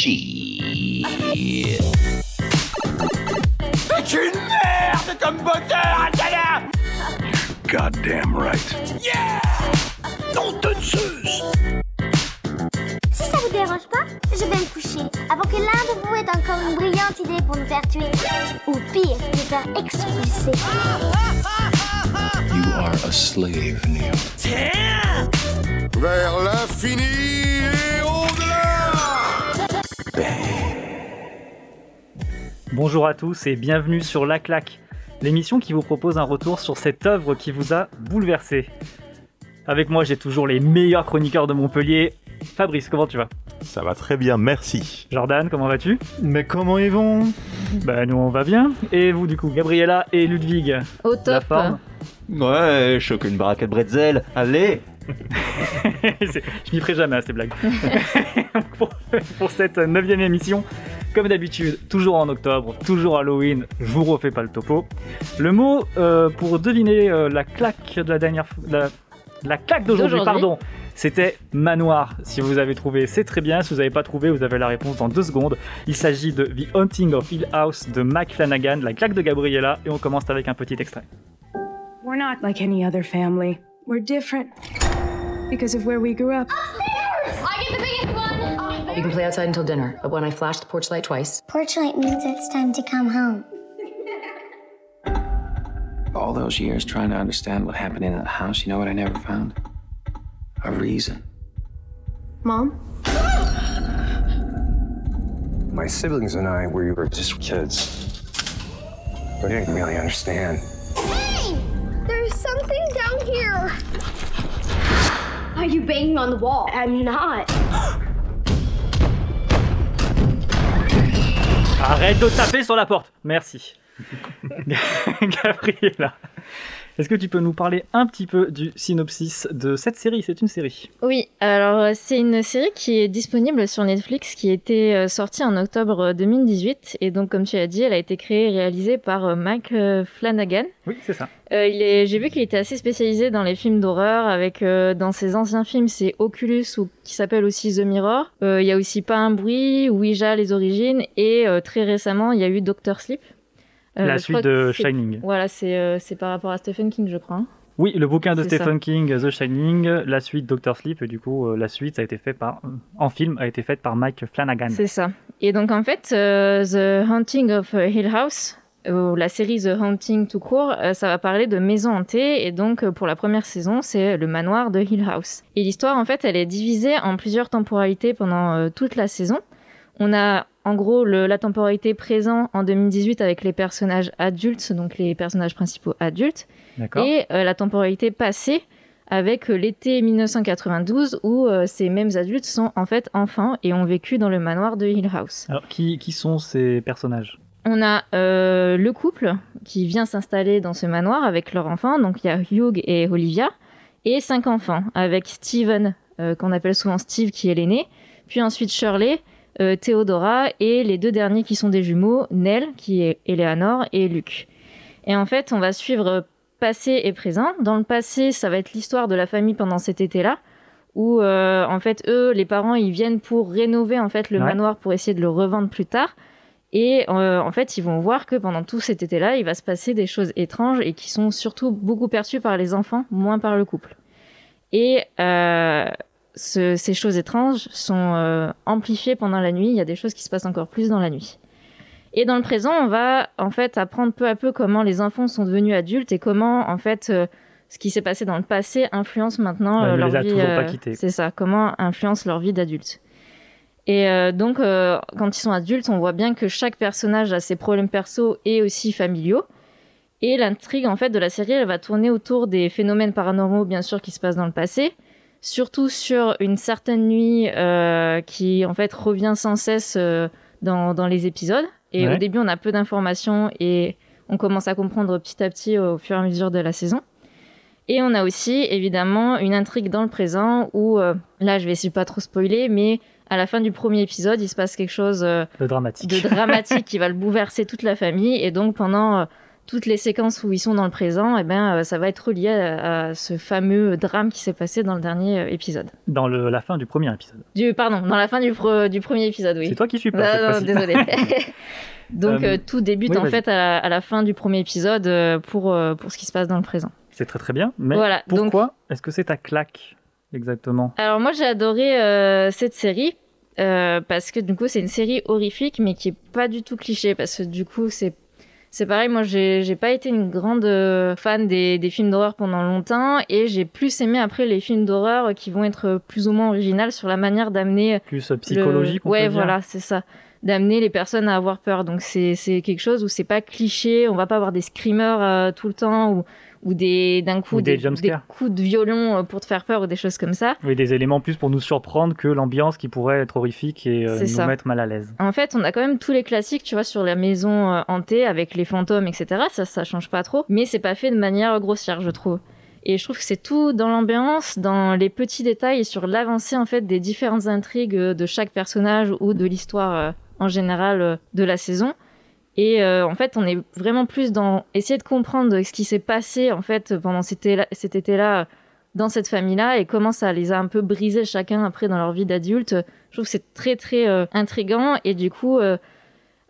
C'est une merde comme moteur, Atala Goddamn right. Yeah Non Si ça vous dérange pas, je vais me coucher avant que l'un de vous ait encore une brillante idée pour nous faire tuer. Ou pire, nous faire expulser. You are a slave, Neo. Tiens Vers l'infini Bonjour à tous et bienvenue sur La Claque, l'émission qui vous propose un retour sur cette œuvre qui vous a bouleversé. Avec moi, j'ai toujours les meilleurs chroniqueurs de Montpellier. Fabrice, comment tu vas? Ça va très bien, merci. Jordan, comment vas-tu? Mais comment ils vont? Bah nous on va bien. Et vous du coup, Gabriella et Ludwig Au La top. forme? Ouais, choque une baraque de bretzel. Allez Je m'y ferai jamais à ces blagues. pour, pour cette neuvième émission, comme d'habitude, toujours en octobre, toujours Halloween, je vous refais pas le topo. Le mot euh, pour deviner euh, la claque de la dernière fois, la, la claque d'aujourd'hui, D'aujourd'hui. pardon, c'était manoir. Si vous avez trouvé, c'est très bien. Si vous n'avez pas trouvé, vous avez la réponse dans deux secondes. Il s'agit de The Haunting of Hill House de Mike Flanagan, la claque de Gabriella, et on commence avec un petit extrait. We're not like any other family. We're different because of where we grew up. Upstairs! I get the biggest one! You can play outside until dinner, but when I flash the porch light twice, Porch light means it's time to come home. All those years trying to understand what happened in that house, you know what I never found? A reason. Mom? My siblings and I, we were just kids. We didn't really understand. Hey! There's something down here! Why are you banging on the wall? I'm not. Arrête de taper sur la porte. Merci. Gabriella, est-ce que tu peux nous parler un petit peu du synopsis de cette série? C'est une série. Oui, alors euh, c'est une série qui est disponible sur Netflix, qui était euh, sortie en octobre 2018. Et donc, comme tu as dit, elle a été créée et réalisée par euh, Mike euh, Flanagan. Oui, c'est ça. Euh, j'ai vu qu'il était assez spécialisé dans les films d'horreur. Avec euh, dans ses anciens films, c'est Oculus ou qui s'appelle aussi The Mirror. Euh, Il y a aussi Pas un bruit, Ouija, les origines, et euh, très récemment, il y a eu Doctor Sleep. Euh, la suite de Shining. Voilà, c'est euh, c'est par rapport à Stephen King, je crois. hein. Oui, le bouquin de Stephen King, The Shining, la suite Doctor Sleep, et du coup, euh, la suite a été faite par, en film, a été faite par Mike Flanagan. C'est ça. Et donc en fait, euh, The Haunting of Hill House, ou la série The Haunting tout court, euh, ça va parler de maisons hantées. Et donc euh, pour la première saison, c'est le manoir de Hill House. Et l'histoire, en fait, elle est divisée en plusieurs temporalités pendant toute la saison. On a en gros le- la temporalité présent en 2018 avec les personnages adultes, donc les personnages principaux adultes, et euh, la temporalité passée avec euh, l'été 1992 où euh, ces mêmes adultes sont en fait enfants et ont vécu dans le manoir de Hill House. Alors, qui, qui sont ces personnages? On a euh, le couple qui vient s'installer dans ce manoir avec leurs enfants, donc il y a Hugh et Olivia, et cinq enfants avec Steven, euh, qu'on appelle souvent Steve qui est l'aîné, puis ensuite Shirley, euh, Theodora et les deux derniers qui sont des jumeaux, Nell qui est Eleanor et Luke. Et en fait, on va suivre passé et présent. Dans le passé, ça va être l'histoire de la famille pendant cet été-là, où euh, en fait eux, les parents, ils viennent pour rénover en fait le Ouais. manoir pour essayer de le revendre plus tard. Et euh, en fait, ils vont voir que pendant tout cet été-là, il va se passer des choses étranges et qui sont surtout beaucoup perçues par les enfants, moins par le couple. Et euh, ce- ces choses étranges sont euh, amplifiées pendant la nuit. Il y a des choses qui se passent encore plus dans la nuit. Et dans le présent, on va en fait apprendre peu à peu comment les enfants sont devenus adultes et comment en fait euh, ce qui s'est passé dans le passé influence maintenant Ouais, euh, leur vie. quittés. C'est ça. Comment influence leur vie d'adulte. Et euh, donc, euh, quand ils sont adultes, on voit bien que chaque personnage a ses problèmes perso et aussi familiaux. Et l'intrigue, en fait, de la série, elle va tourner autour des phénomènes paranormaux, bien sûr, qui se passent dans le passé. Surtout sur une certaine nuit euh, qui, en fait, revient sans cesse euh, dans, dans les épisodes. Et Ouais. au début, on a peu d'informations et on commence à comprendre petit à petit au fur et à mesure de la saison. Et on a aussi, évidemment, une intrigue dans le présent où, euh, là, je vais essayer de pas trop spoiler, mais à la fin du premier épisode, il se passe quelque chose De dramatique. de dramatique qui va le bouleverser toute la famille. Et donc, pendant toutes les séquences où ils sont dans le présent, eh ben, euh, ça va être relié à, à ce fameux drame qui s'est passé dans le dernier euh, épisode. Dans le- la fin du premier épisode. Du, pardon, dans la fin du, pre- du premier épisode, oui. C'est toi qui suis pas. Cette non, fois-ci. désolé. Donc Euh, tout débute oui, en fait à la, à la fin du premier épisode pour, pour ce qui se passe dans le présent. C'est très très bien. Mais Voilà, donc- pourquoi est-ce que c'est ta claque exactement? Alors moi j'ai adoré euh, cette série euh, parce que du coup c'est une série horrifique mais qui est pas du tout cliché parce que du coup c'est c'est pareil moi j'ai pas été une grande euh, fan des, des films d'horreur pendant longtemps et j'ai plus aimé après les films d'horreur qui vont être plus ou moins originales sur la manière d'amener Plus euh, psychologique, le- on ouais peut dire. voilà c'est ça d'amener les personnes à avoir peur donc c'est quelque chose où c'est pas cliché on va pas avoir des screamers euh, tout le temps ou ou des d'un coup Ou des jumpscares. coups de violon euh, pour te faire peur ou des choses comme ça Oui, des éléments plus pour nous surprendre que l'ambiance qui pourrait être horrifique et euh, nous ça. mettre mal à l'aise. En fait, on a quand même tous les classiques, tu vois, sur la maison euh, hantée avec les fantômes, etc. Ça, ça change pas trop, mais c'est pas fait de manière grossière, je trouve. Et je trouve que c'est tout dans l'ambiance, dans les petits détails et sur l'avancée en fait des différentes intrigues de chaque personnage ou de l'histoire euh, en général euh, de la saison. Et euh, en fait, on est vraiment plus dans essayer de comprendre ce qui s'est passé en fait pendant cet été-là, dans cette famille-là et comment ça les a un peu brisés chacun après dans leur vie d'adulte. Je trouve que c'est très très euh, intrigant et du coup, euh,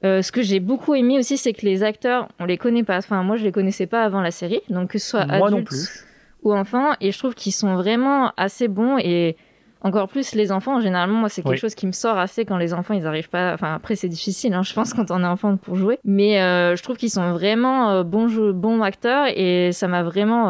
ce que j'ai beaucoup aimé aussi, c'est que les acteurs, on les connaît pas. Enfin, moi, je les connaissais pas avant la série, donc que ce soit Moi non plus. ou enfants, et je trouve qu'ils sont vraiment assez bons et encore plus les enfants. Généralement, moi, c'est quelque Oui. chose qui me sort assez quand les enfants, ils arrivent pas. Enfin, après, c'est difficile, hein, je pense, quand on est enfant pour jouer. Mais euh, je trouve qu'ils sont vraiment euh, bons, jou- bons acteurs et ça m'a vraiment.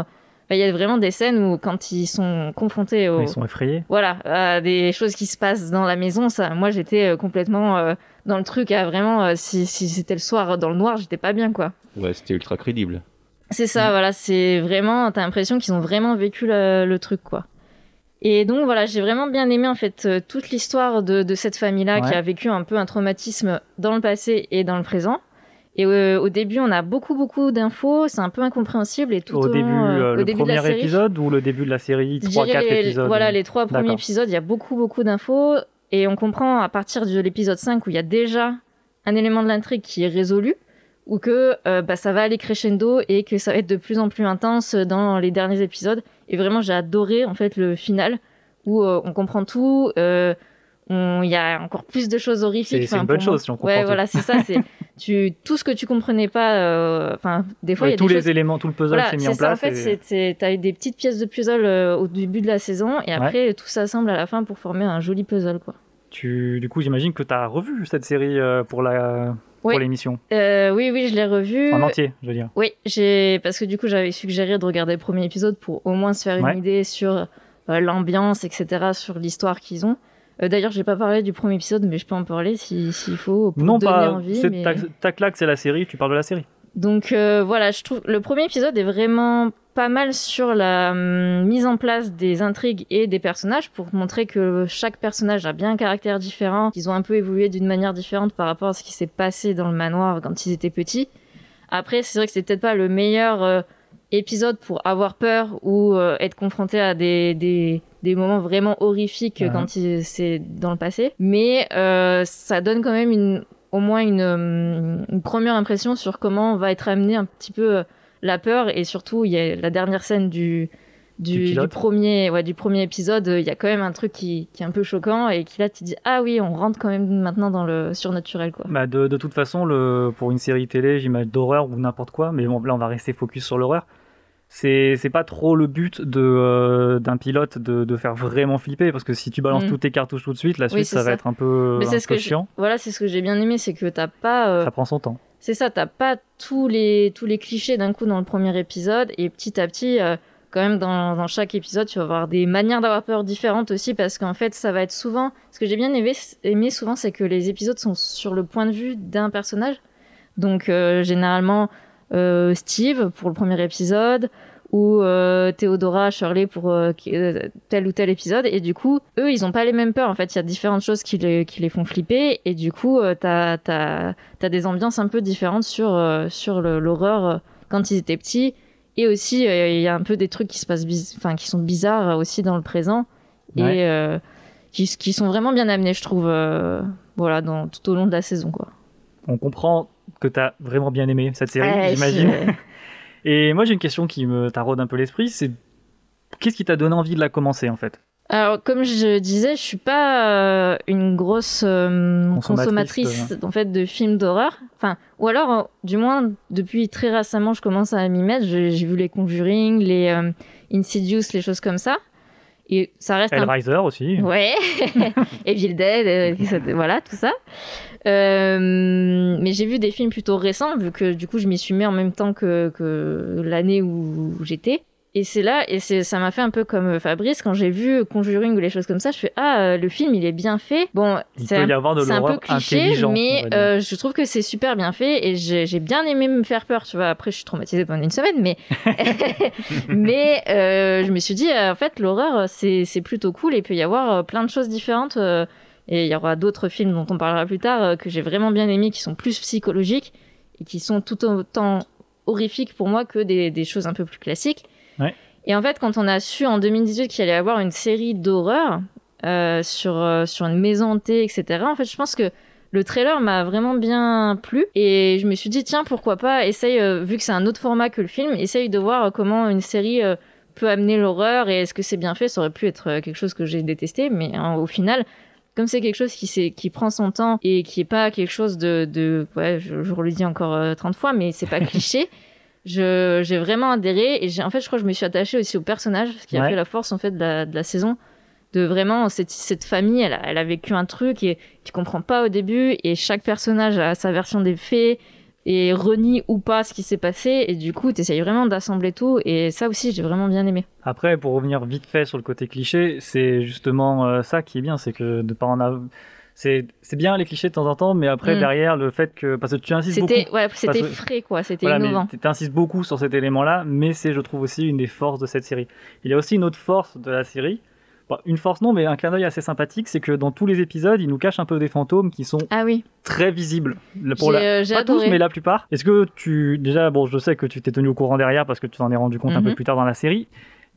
bah, Il y a vraiment des scènes où, quand ils sont confrontés au, Ils sont effrayés. voilà, à des choses qui se passent dans la maison, ça, moi j'étais euh, complètement euh, dans le truc à vraiment, euh, si, si c'était le soir dans le noir, j'étais pas bien quoi. Ouais, c'était ultra crédible. C'est ça, voilà, c'est vraiment, t'as l'impression qu'ils ont vraiment vécu le, le truc quoi. Et donc voilà, j'ai vraiment bien aimé en fait euh, toute l'histoire de, de cette famille-là qui a vécu un peu un traumatisme dans le passé et dans le présent. Et euh, au début, on a beaucoup beaucoup d'infos, c'est un peu incompréhensible et tout au au, début, long, euh, euh, au le de la premier série. épisode ou le début de la série Je 3-4 dirais les- épisodes? Voilà, les trois premiers épisodes, il y a beaucoup, beaucoup d'infos. Et on comprend à partir de l'épisode 5 où il y a déjà un élément de l'intrigue qui est résolu, ou que euh, bah, ça va aller crescendo et que ça va être de plus en plus intense dans les derniers épisodes. Et vraiment, j'ai adoré en fait le final où euh, on comprend tout. euh, Il y a encore plus de choses horrifiques. C'est- une bonne chose si on comprend Ouais, tout. voilà, c'est ça. C'est tu tout ce que tu comprenais pas. Enfin, des fois, il Ouais, y a tous des les choses éléments, tout le puzzle voilà, s'est mis c'est en ça, place. En fait, t'as eu des petites pièces de puzzle au début de la saison et après tout s'assemble à la fin pour former un joli puzzle, quoi. Tu, du coup, j'imagine que tu as revu cette série pour la Oui. pour l'émission Euh, oui, oui, je l'ai revu. en entier, je veux dire. Oui, j'ai parce que du coup j'avais suggéré de regarder le premier épisode pour au moins se faire une idée sur euh, l'ambiance, etc., sur l'histoire qu'ils ont. Euh, D'ailleurs, j'ai pas parlé du premier épisode, mais je peux en parler si- s'il faut pour Non, donner pas. envie. mais- ta, ta claque, c'est la série. Tu parles de la série. Donc euh, voilà, je trouve le premier épisode est vraiment pas mal sur la hum, mise en place des intrigues et des personnages pour montrer que chaque personnage a bien un caractère différent, qu'ils ont un peu évolué d'une manière différente par rapport à ce qui s'est passé dans le manoir quand ils étaient petits. Après, c'est vrai que c'est peut-être pas le meilleur euh, épisode pour avoir peur ou euh, être confronté à des, des, des moments vraiment horrifiques Mhm. quand c'est dans le passé. Mais euh, ça donne quand même une, au moins une, euh, une première impression sur comment va être amené un petit peu la peur et surtout il y a la dernière scène du Du du, pilote. du premier ouais, du premier épisode il y a quand même un truc qui, qui est un peu choquant et qui là tu dis ah oui on rentre quand même maintenant dans le surnaturel quoi Bah, de, de toute façon, le, pour une série télé, j'imagine d'horreur ou n'importe quoi, mais bon, là on va rester focus sur l'horreur. C'est pas trop le but de euh, d'un pilote de, de faire vraiment flipper parce que si tu balances Mm. toutes tes cartouches tout de suite, la suite ça va être un peu, mais un ce peu que chiant. voilà c'est ce que j'ai bien aimé c'est que t'as pas euh, Ça prend son temps. C'est ça, t'as pas tous les, tous les clichés d'un coup dans le premier épisode, et petit à petit, euh, quand même, dans, dans chaque épisode, tu vas avoir des manières d'avoir peur différentes aussi, parce qu'en fait, ça va être souvent. Ce que j'ai bien aimé, aimé souvent, c'est que les épisodes sont sur le point de vue d'un personnage. Donc, euh, généralement, euh, Steve pour le premier épisode, ou euh, Théodora, Shirley pour euh, euh, tel ou tel épisode. Et du coup, eux, ils ont pas les mêmes peurs. En fait, il y a différentes choses qui les, qui les font flipper. Et du coup, euh, t'as as, des ambiances un peu différentes sur, sur l'horreur quand ils étaient petits. Et aussi, il y a un peu des trucs qui se passent, enfin, qui sont bizarres aussi dans le présent. Ouais. Et qui, qui sont vraiment bien amenés, je trouve, voilà, dans, tout au long de la saison, quoi. On comprend que tu as vraiment bien aimé cette série, Ouais, j'imagine. Et moi, j'ai une question qui me taraude un peu l'esprit, c'est qu'est-ce qui t'a donné envie de la commencer en fait? Alors, comme je disais, je suis pas euh, une grosse euh, Consommatrice, consommatrice en fait de films d'horreur. Enfin, ou alors, euh, du moins, depuis très récemment, je commence à m'y mettre. J'ai vu les Conjuring, les euh, Insidious, les choses comme ça. Et ça reste un Hellraiser aussi. Ouais, Evil Dead, euh, voilà, tout ça. Euh, mais j'ai vu des films plutôt récents, vu que du coup je m'y suis mis en même temps que, que l'année où j'étais. Et c'est là, et ça m'a fait un peu comme Fabrice, quand j'ai vu Conjuring ou les choses comme ça, je fais Ah, euh, le film il est bien fait. Bon, c'est un, un peu cliché, mais euh, je trouve que c'est super bien fait et j'ai, bien aimé me faire peur, tu vois. Après, je suis traumatisée pendant une semaine, mais, mais euh, je me suis dit, euh, en fait, l'horreur, c'est, plutôt cool et il peut y avoir euh, plein de choses différentes. euh, et il y aura d'autres films dont on parlera plus tard euh, que j'ai vraiment bien aimés, qui sont plus psychologiques et qui sont tout autant horrifiques pour moi que des, des choses un peu plus classiques. Et en fait, quand on a su en 2018 qu'il allait y avoir une série d'horreur euh, sur, euh, sur une maison hantée, etc., en fait, je pense que le trailer m'a vraiment bien plu et je me suis dit, tiens, pourquoi pas, essaye, euh, vu que c'est un autre format que le film, essaye de voir comment une série euh, peut amener l'horreur et est-ce que c'est bien fait. Ça aurait pu être euh, quelque chose que j'ai détesté, mais au final, comme c'est quelque chose qui, qui prend son temps et qui est pas quelque chose de, de ouais, je, je le dis encore euh, 30 fois, mais c'est pas cliché. J'ai vraiment adhéré et j'ai, en fait, je crois que je me suis attachée aussi au personnage, ce qui a Ouais. fait la force en fait de la, de la saison. De vraiment cette, cette famille, elle a, elle a vécu un truc et tu comprends pas au début et chaque personnage a sa version des faits et renie ou pas ce qui s'est passé et du coup, tu essayes vraiment d'assembler tout et ça aussi, j'ai vraiment bien aimé. Après, pour revenir vite fait sur le côté cliché, c'est justement euh, ça qui est bien, c'est que de pas en avoir. C'est bien les clichés de temps en temps, mais après, Mm. derrière, le fait que. Parce que tu insistes beaucoup. C'était, ouais, c'était Parce frais quoi, c'était Voilà, innovant. tu insistes beaucoup sur cet élément-là, mais c'est, je trouve, aussi une des forces de cette série. Il y a aussi une autre force de la série. Bon, une force non, mais un clin d'œil assez sympathique, c'est que dans tous les épisodes, il nous cache un peu des fantômes qui sont Ah oui. très visibles. Le- Pour la... euh, Pas adoré. tous, mais la plupart. Est-ce que tu... Déjà, bon, je sais que tu t'es tenu au courant derrière parce que tu t'en es rendu compte un peu Mhm. plus tard dans la série.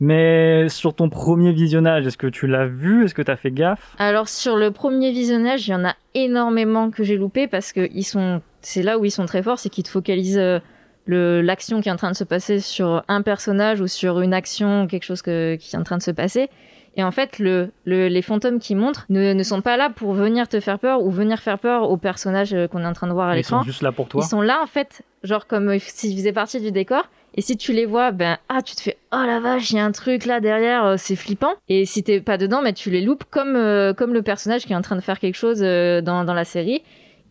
Mais sur ton premier visionnage, est-ce que tu l'as vu? Est-ce que tu as fait gaffe? Alors sur le premier visionnage, il y en a énormément que j'ai loupé parce que ils sont, c'est là où ils sont très forts, c'est qu'ils te focalisent euh, le l'action qui est en train de se passer sur un personnage ou sur une action, quelque chose que- qui est en train de se passer. Et en fait, le, le- les fantômes qui montrent ne, ne sont pas là pour venir te faire peur ou venir faire peur au personnage euh, qu'on est en train de voir à Ils l'écran. sont juste là pour toi? Ils sont là en fait, genre comme euh, s'ils faisaient partie du décor. Et si tu les vois, ben ah tu te fais oh la vache, il y a un truc là derrière, euh, c'est flippant. Et si t'es pas dedans, mais tu les loupes comme euh, comme le personnage qui est en train de faire quelque chose euh, dans dans la série.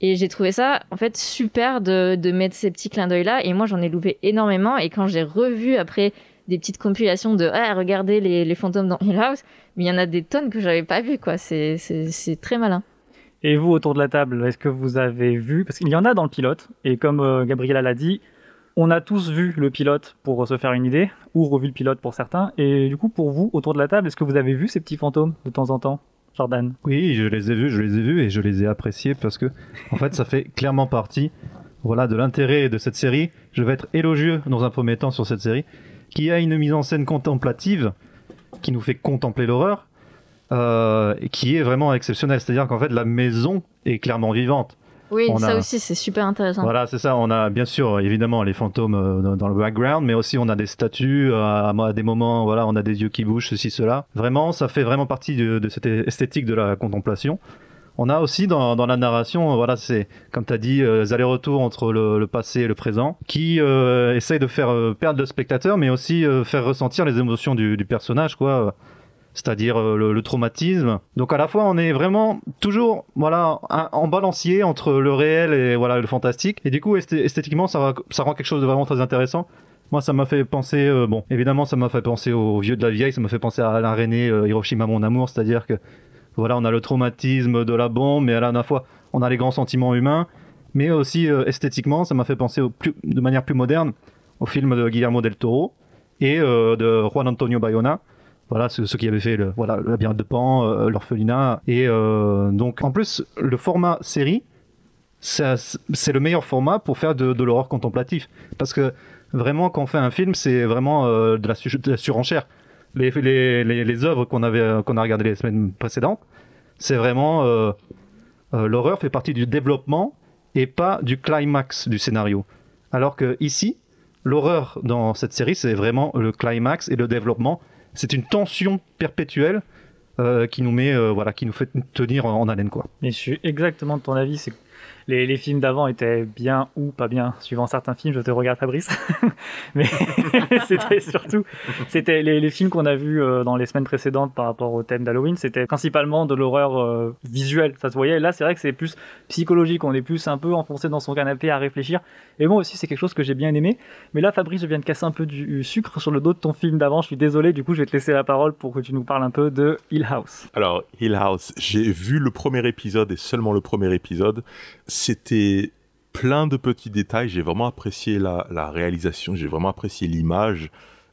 Et j'ai trouvé ça en fait super de de mettre ces petits clins d'œil là. Et moi j'en ai loupé énormément. Et quand j'ai revu après des petites compilations de ah regardez les, les fantômes dans Hill House, mais il y en a des tonnes que j'avais pas vu quoi. C'est c'est c'est très malin. Et vous, autour de la table, est-ce que vous avez vu? Parce qu'il y en a dans le pilote, et comme euh, Gabriella l'a dit, on a tous vu le pilote pour se faire une idée, ou revu le pilote pour certains. Et du coup, pour vous, autour de la table, est-ce que vous avez vu ces petits fantômes de temps en temps Jordan? Oui, je les ai vus, je les ai vus et je les ai appréciés parce que, en fait, ça fait clairement partie, voilà, de l'intérêt de cette série. Je vais être élogieux dans un premier temps sur cette série, qui a une mise en scène contemplative, qui nous fait contempler l'horreur, euh, qui est vraiment exceptionnelle. C'est-à-dire qu'en fait, la maison est clairement vivante. Oui, On ça a- aussi c'est super intéressant. Voilà, c'est ça. On a bien sûr, évidemment, les fantômes euh, dans, le background, mais aussi on a des statues. euh, à, des moments, voilà, on a des yeux qui bougent, ceci, cela. Vraiment, ça fait vraiment partie de, de cette esthétique de la contemplation. On a aussi dans, dans la narration, voilà, c'est comme tu as dit, euh, les allers-retours entre le, le passé et le présent, qui euh, essayent de faire euh, perdre le spectateur, mais aussi faire ressentir les émotions du, du personnage, quoi c'est-à-dire euh, le, traumatisme. Donc à la fois on est vraiment toujours voilà un- en balancier entre le réel et voilà le fantastique. Et du coup esthé- esthétiquement ça, ça rend quelque chose de vraiment très intéressant. Moi ça m'a fait penser euh, bon évidemment ça m'a fait penser au vieux de la vieille, ça m'a fait penser à Alain René euh, Hiroshima mon amour, c'est-à-dire que voilà on a le traumatisme de la bombe, mais à la fois on a les grands sentiments humains, mais aussi esthétiquement ça m'a fait penser de manière plus moderne au film de Guillermo del Toro et de Juan Antonio Bayona. Voilà, ceux, ceux qui avaient fait le, voilà, labyrinthe de Pan, euh, l'orphelinat. Et euh, donc, en plus, le format série, c'est le meilleur format pour faire de, l'horreur contemplatif. Parce que vraiment, quand on fait un film, c'est vraiment euh, de, la surenchère. Les, les, les, œuvres qu'on qu'on a regardées les semaines précédentes, c'est vraiment. l'horreur fait partie du développement et pas du climax du scénario. Alors que ici, l'horreur dans cette série, c'est vraiment le climax et le développement. C'est une tension perpétuelle euh, qui nous met, euh, voilà, qui nous fait tenir en, haleine, quoi. Mais je suis exactement de ton avis. C'est les, films d'avant étaient bien ou pas bien, suivant certains films. Je te regarde, Fabrice. Mais c'était surtout, c'était les, les films qu'on a vus euh, dans les semaines précédentes par rapport au thème d'Halloween. C'était principalement de l'horreur euh, visuelle. Ça se voyait. Là, c'est vrai que c'est plus psychologique. On est plus un peu enfoncé dans son canapé à réfléchir. Et moi aussi, c'est quelque chose que j'ai bien aimé. Mais là, Fabrice, je viens de casser un peu du sucre sur le dos de ton film d'avant. Je suis désolé. Du coup, je vais te laisser la parole pour que tu nous parles un peu de Hill House. Alors, Hill House, j'ai vu le premier épisode et seulement le premier épisode. C'était plein de petits détails. J'ai vraiment apprécié la, la réalisation, j'ai vraiment apprécié l'image,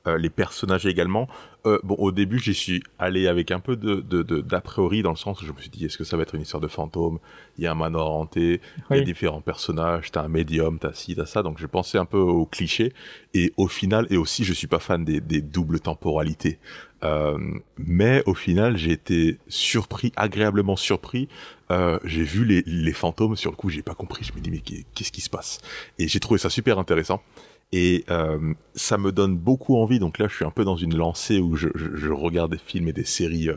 euh, les personnages également. Euh, bon, au début, j'y suis allé avec un peu de, d'a priori, dans le sens où je me suis dit, est-ce que ça va être une histoire de fantôme? Il y a un manoir hanté, il y a Oui. différents personnages, t'as un médium, t'as ci, t'as ça. Donc, je pensais un peu au cliché. Et au final, et aussi, je suis pas fan des, des doubles temporalités. Euh, mais au final, j'ai été surpris, agréablement surpris. Euh, j'ai vu les, fantômes sur le coup, j'ai pas compris. Je me dis mais qu'est- qu'est-ce qui se passe? Et j'ai trouvé ça super intéressant. Et euh, ça me donne beaucoup envie. Donc là, je suis un peu dans une lancée où je, regarde des films et des séries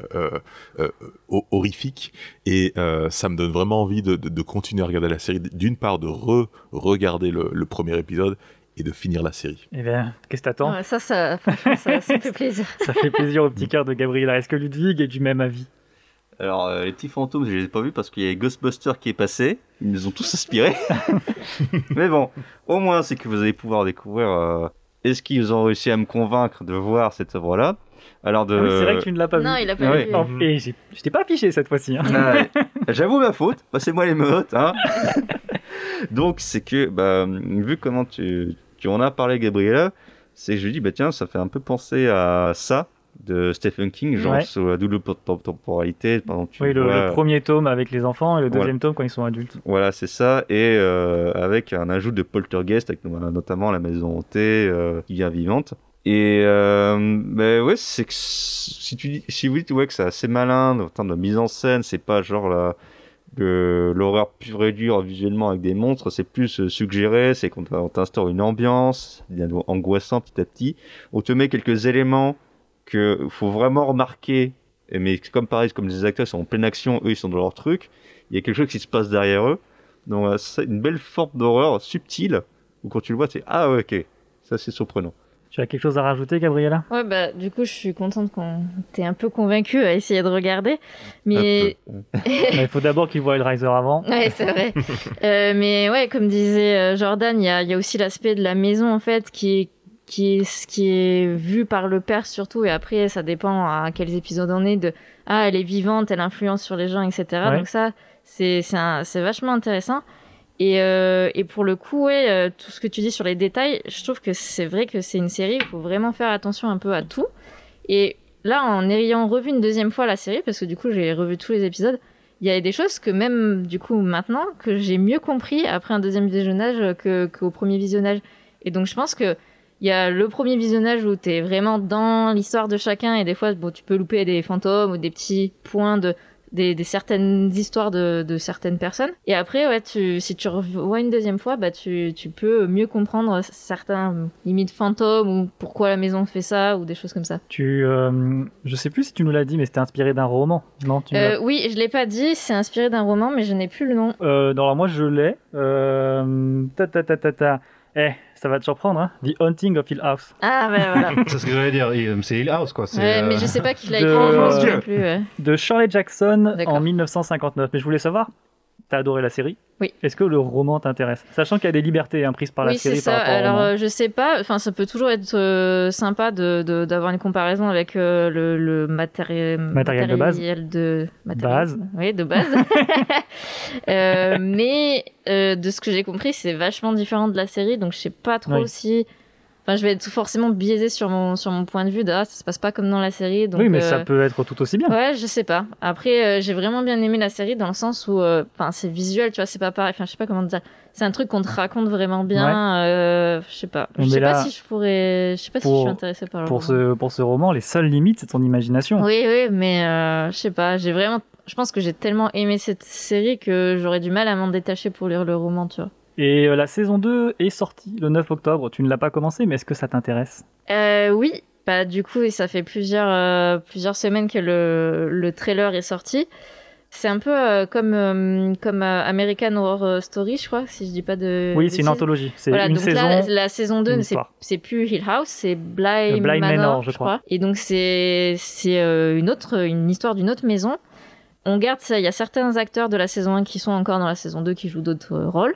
ho- horrifiques. Et ça me donne vraiment envie de, continuer à regarder la série. D'une part, de re-regarder le premier épisode et de finir la série. Eh bien, qu'est-ce que t'attends Ouais, ça, ça, ça, fait plaisir. Ça fait plaisir au petit cœur de Gabriela. Est-ce que Ludwig est du même avis Alors, euh, les petits fantômes, je les ai pas vus parce qu'il y a Ghostbusters qui est passé. Ils nous ont tous inspirés. Mais bon, au moins, c'est que vous allez pouvoir découvrir euh, est-ce qu'ils ont réussi à me convaincre de voir cette œuvre-là? Alors, de... Ah oui, c'est vrai que tu ne l'as pas Non, vu. il a pas Ouais. vu. Oh, Et je t'ai pas affiché cette fois-ci. hein. Ah ouais. J'avoue ma faute, passez-moi les meutes. Hein. Donc c'est que, bah, vu comment tu, tu en as parlé Gabriella, c'est que je lui dis, bah tiens, ça fait un peu penser à ça de Stephen King, genre Ouais. sur la double po- po- temporalité. Pendant tu Oui, le, vois- le premier tome avec les enfants et le Voilà. deuxième tome quand ils sont adultes. Voilà, c'est ça. Et euh, avec un ajout de poltergeist, avec notamment la maison hantée euh, qui vient vivante. Et euh, ben ouais, c'est que si tu dis, si vous dites ouais que c'est assez malin en termes de mise en scène, c'est pas genre la le- l'horreur pure et dure visuellement avec des monstres, c'est plus euh, suggéré, c'est qu'on on t'instaure une ambiance, devient angoissant petit à petit. On te met quelques éléments que faut vraiment remarquer, mais comme pareil, comme les acteurs sont en pleine action, eux ils sont dans leur truc, il y a quelque chose qui se passe derrière eux. Donc euh, c'est une belle forme d'horreur subtile, où quand tu le vois, c'est ah ok, ça c'est surprenant. Tu as quelque chose à rajouter, Gabriella? Ouais, bah, du coup, je suis contente qu'on t'ait un peu convaincu à essayer de regarder. Mais. Il faut d'abord qu'ils voient Riser avant. Ouais, c'est vrai. Euh, mais ouais, comme disait euh, Jordan, il y a, il y a aussi l'aspect de la maison, en fait, qui est, qui, est, ce qui est vu par le père surtout. Et après, ça dépend à quels épisodes on est de Ah, elle est vivante, elle influence sur les gens, etc. Ouais. Donc, ça, c'est vachement intéressant. Et, euh, et pour le coup, ouais, euh, tout ce que tu dis sur les détails, je trouve que c'est vrai que c'est une série, il faut vraiment faire attention un peu à tout. Et là, en ayant revu une deuxième fois la série, parce que du coup, j'ai revu tous les épisodes, il y a des choses que même du coup maintenant que j'ai mieux compris après un deuxième visionnage que qu'au premier visionnage. Et donc je pense que il y a le premier visionnage où tu es vraiment dans l'histoire de chacun et des fois bon tu peux louper des fantômes ou des petits points de des, des certaines histoires de, de certaines personnes. Et après, ouais, tu, si tu revois une deuxième fois, bah, tu, tu peux mieux comprendre certains limites fantômes ou pourquoi la maison fait ça ou des choses comme ça. Tu, euh, je sais plus si tu nous l'as dit, mais c'était inspiré d'un roman. Non, tu Euh, oui, je l'ai pas dit, c'est inspiré d'un roman, mais je n'ai plus le nom. Euh, non, alors moi je l'ai. Euh, ta ta ta ta ta. Eh, ça va te surprendre, hein. The Haunting of Hill House. Ah, ouais, voilà. C'est ce que j'allais dire. C'est Hill House, quoi. c'est, Ouais, euh, mais je sais pas qui l'a De- écrit, je m'en souviens Dieu. plus. ouais. De Shirley Jackson en 1959. Mais je voulais savoir, t'as adoré la série Oui. Est-ce que le roman t'intéresse? Sachant qu'il y a des libertés hein, prises par la oui, c'est série ça. par rapport au Alors, roman. euh, je sais pas. Enfin, ça peut toujours être euh, sympa de de- d'avoir une comparaison avec euh, le, le matéri- Matériel de base. matériel de matériel- Base. Oui, de base. Euh, mais de ce que j'ai compris, c'est vachement différent de la série, donc je sais pas trop Oui. si. Enfin, je vais être forcément biaisé sur mon sur mon point de vue de ah, ça se passe pas comme dans la série. Donc, oui, mais euh, ça peut être tout aussi bien. Ouais, je sais pas. Après, euh, j'ai vraiment bien aimé la série dans le sens où, euh, c'est visuel, tu vois, c'est pas pareil. Enfin, je sais pas comment dire. C'est un truc qu'on te raconte vraiment bien. euh, je sais pas. Je sais là, pas si je pourrais. Je sais pas si je pour- suis intéressée par le Pour roman. ce, pour ce roman, les seules limites, c'est ton imagination. Oui, oui, mais euh, je sais pas. J'ai vraiment. je pense que j'ai tellement aimé cette série que j'aurais du mal à m'en détacher pour lire le roman, tu vois. Et euh, la saison 2 est sortie le 9 octobre. Tu ne l'as pas commencé, mais est-ce que ça t'intéresse? Euh, oui, bah du coup, ça fait plusieurs, euh, plusieurs semaines que le, le trailer est sorti. C'est un peu euh, comme, comme American Horror Story, je crois, si je dis pas de. Oui, c'est une anthologie. C'est Voilà, une donc saison. là, la saison 2, une c'est plus Hill House, c'est Bly, Bly Manor, Manor, je je crois. crois. Et donc c'est une autre une histoire d'une autre maison. On garde ça, il y a certains acteurs de la saison 1 qui sont encore dans la saison 2 qui jouent d'autres rôles.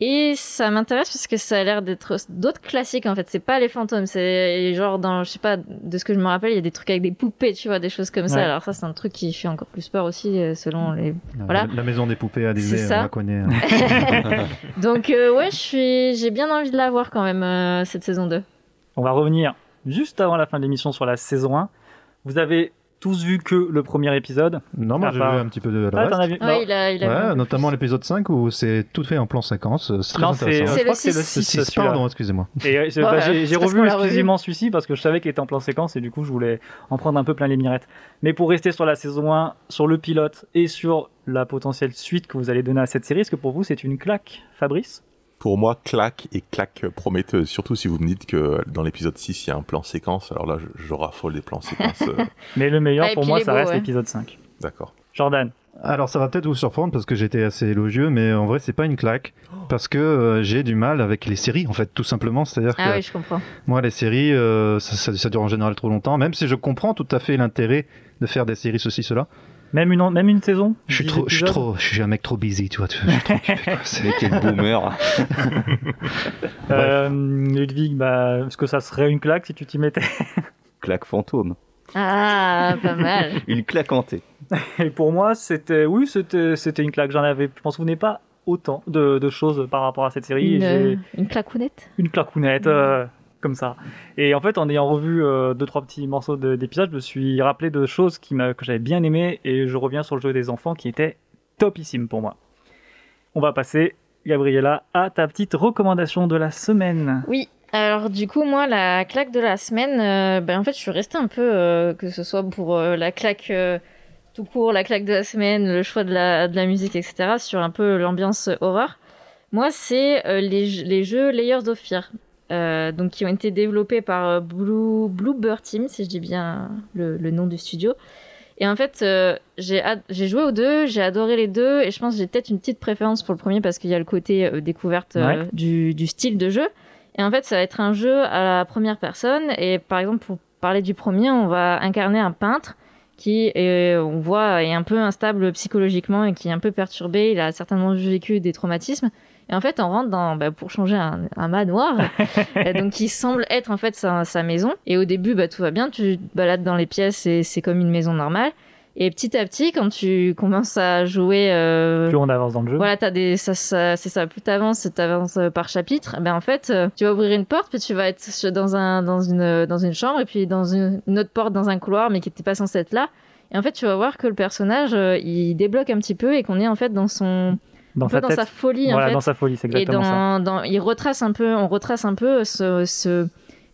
Et ça m'intéresse parce que ça a l'air d'être d'autres classiques en fait. C'est pas les fantômes, c'est genre dans, je sais pas, de ce que je me rappelle, il y a des trucs avec des poupées, tu vois, des choses comme ça. Alors ça, c'est un truc qui fait encore plus peur aussi euh, selon les. Voilà. La, la maison des poupées à Disney, on la connaît. hein. Donc euh, ouais, je suis, j'ai bien envie de la voir quand même euh, cette saison 2. On va revenir juste avant la fin de l'émission sur la saison 1. Vous avez tous vu que le premier épisode. Non, moi j'ai vu un petit peu de Ah, t'en reste. as vu Ouais, il a, il a Ouais, notamment l'épisode 5 où c'est tout fait en plan séquence. C'est très Non, c'est- intéressant. c'est le six. six, Six, celui-là. pardon, excusez-moi. Et euh, c'est- Ouais, bah, j'ai revu. exclusivement celui-ci parce que je savais qu'il était en plan séquence et du coup je voulais en prendre un peu plein les mirettes. Mais pour rester sur la saison 1, sur le pilote et sur la potentielle suite que vous allez donner à cette série, est-ce que pour vous c'est une claque, Fabrice? Pour moi, claque et claque prometteuse. Surtout si vous me dites que dans l'épisode 6, il y a un plan séquence. Alors là, je, je raffole des plans séquences. euh, Mais le meilleur Ah, pour puis moi il est ça beau, reste ouais. l'épisode 5. D'accord. Jordan, Alors ça va peut-être vous surprendre parce que j'étais assez élogieux, mais en vrai c'est pas une claque parce que euh, j'ai du mal avec les séries en fait tout simplement. C'est-à-dire Ah que oui, je comprends. moi les séries euh, ça, ça- ça dure en général trop longtemps, même si je comprends tout à fait l'intérêt de faire des séries ceci cela. Même une, même une saison Je suis 10 trop, je suis trop, je suis un mec trop busy, tu vois. tu- je suis trop occupé, quoi. C'est- quel boomer. Euh, Ludwig, bah, est-ce que ça serait une claque si tu t'y mettais Claque fantôme. Ah, pas mal. Une claque hantée. Et pour moi, c'était, oui, c'était, c'était une claque. J'en avais, je m'en souvenais pas autant de, de choses par rapport à cette série. Une, J'ai- une claquounette? une claquounette euh, ça. Et en fait, en ayant revu euh, deux trois petits morceaux de- d'épisodes, je me suis rappelé de choses qui que j'avais bien aimé et je reviens sur le jeu des enfants qui était topissime pour moi. On va passer, Gabriella, à ta petite recommandation de la semaine. Oui. Alors du coup, moi, la claque de la semaine, euh, ben, en fait, je suis restée un peu, euh, que ce soit pour la claque tout court, la claque de la semaine, le choix de la, de la musique, etc., sur un peu l'ambiance horreur. Moi, c'est les, les jeux Layers of Fear, euh, donc qui ont été développés par euh, Blue, Bluebird Team, si je dis bien le, le nom du studio. Et en fait, euh, j'ai joué aux deux, j'ai adoré les deux, et je pense que j'ai peut-être une petite préférence pour le premier parce qu'il y a le côté euh, découverte Ouais. du, du style de jeu. Et en fait, ça va être un jeu à la première personne. Et par exemple, pour parler du premier, on va incarner un peintre qui, est, on voit, est un peu instable psychologiquement et qui est un peu perturbé. Il a certainement vécu des traumatismes. Et en fait, on rentre dans, bah, pour changer un, un manoir, donc qui semble être en fait sa, sa maison. Et au début, bah, tout va bien, tu te balades dans les pièces et c'est comme une maison normale. Et petit à petit, quand tu commences à jouer, euh, Plus on avance dans le jeu. voilà, t'as des, ça, ça, c'est ça. Plus t'avances, t'avances euh, par chapitre. Ben en fait, euh, tu vas ouvrir une porte, puis tu vas être dans un, dans une, dans une chambre, et puis dans une, une autre porte dans un couloir, mais qui n'était pas censé être là. Et en fait, tu vas voir que le personnage, euh, il débloque un petit peu et qu'on est en fait dans son, dans sa dans tête. sa folie voilà, en fait. dans sa folie, c'est Et exactement ça. dans, dans, il retrace un peu, on retrace un peu ce, ce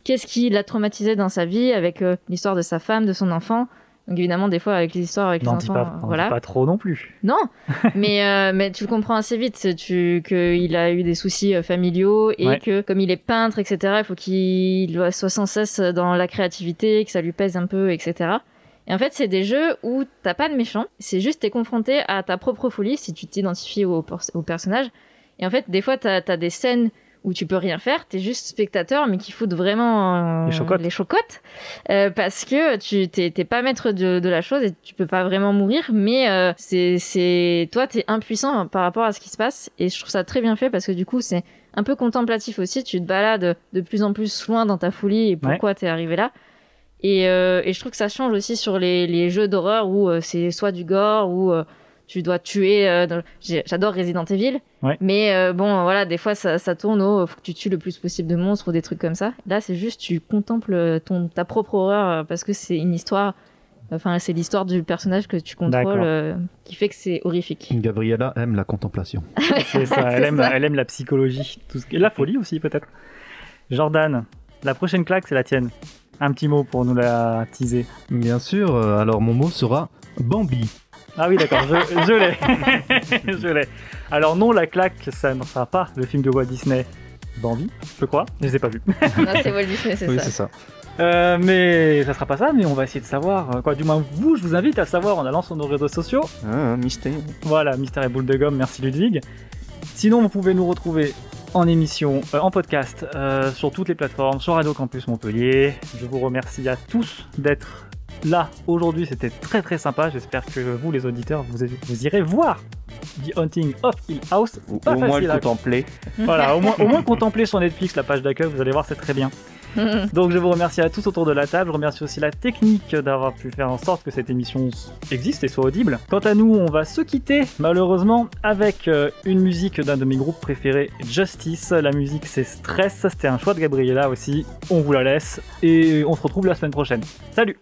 qu'est-ce qui l'a traumatisé dans sa vie avec euh, l'histoire de sa femme, de son enfant. Donc évidemment, des fois avec les histoires avec N'en les enfants, pas, voilà. dis pas trop non plus. Non, mais, euh, mais tu le comprends assez vite, tu, qu'il a eu des soucis euh, familiaux et Ouais. que comme il est peintre, etc., il faut qu'il soit sans cesse dans la créativité, que ça lui pèse un peu, etc. Et en fait, c'est des jeux où t'as pas de méchant, c'est juste t'es confronté à ta propre folie si tu t'identifies au, personnage. Et en fait, des fois, t'as as des scènes où tu peux rien faire, t'es juste spectateur, mais qui foutent vraiment euh, Les chocottes. les chocottes, euh, parce que tu t'es pas maître de, de la chose et tu peux pas vraiment mourir, mais euh, c'est c'est toi t'es impuissant par rapport à ce qui se passe. Et je trouve ça très bien fait parce que du coup c'est un peu contemplatif aussi, tu te balades de plus en plus loin dans ta folie et pourquoi t'es arrivé là. Et, euh, et je trouve que ça change aussi sur les, les jeux d'horreur où euh, c'est soit du gore ou euh, tu dois tuer. euh, dans- J'adore Resident Evil, Ouais. mais euh, bon, voilà, des fois ça, ça tourne au faut que tu tues le plus possible de monstres ou des trucs comme ça. Là, c'est juste tu contemples ton, ta propre horreur parce que c'est une histoire. Enfin, c'est l'histoire du personnage que tu contrôles euh, qui fait que c'est horrifique. Gabriella aime la contemplation. C'est ça, elle aime, ça. elle aime la psychologie, tout ce qui- et la folie aussi peut-être. Jordan, la prochaine claque c'est la tienne. Un petit mot pour nous la teaser. Bien sûr, euh, alors mon mot sera Bambi. Ah oui, d'accord, je, je l'ai. je l'ai. Alors non, la claque, ça ne sera pas le film de Walt Disney Bambi, je crois. Je les ai pas vus. Non, c'est Walt Disney, c'est Oui, ça. c'est ça. Euh, mais ça sera pas ça, mais on va essayer de savoir. euh, Quoi, du moins, vous, je vous invite à savoir en allant sur nos réseaux sociaux. Ah, un mystère. Voilà, Mystère et Boule de Gomme, merci Ludwig. Sinon, vous pouvez nous retrouver en émission, euh, en podcast, euh, sur toutes les plateformes, sur Radio Campus Montpellier. Je vous remercie à tous d'être là aujourd'hui, c'était très très sympa. J'espère que vous, les auditeurs, vous, vous irez voir The Hunting of Hill House. Pas au moins le contempler. Voilà, au moins, au moins contempler sur Netflix la page d'accueil, vous allez voir, c'est très bien. Donc je vous remercie à tous autour de la table, je remercie aussi la technique d'avoir pu faire en sorte que cette émission existe et soit audible. Quant à nous, on va se quitter malheureusement avec euh, une musique d'un de mes groupes préférés, Justice. La musique c'est Stress, c'était un choix de Gabriella aussi. On vous la laisse et on se retrouve la semaine prochaine. Salut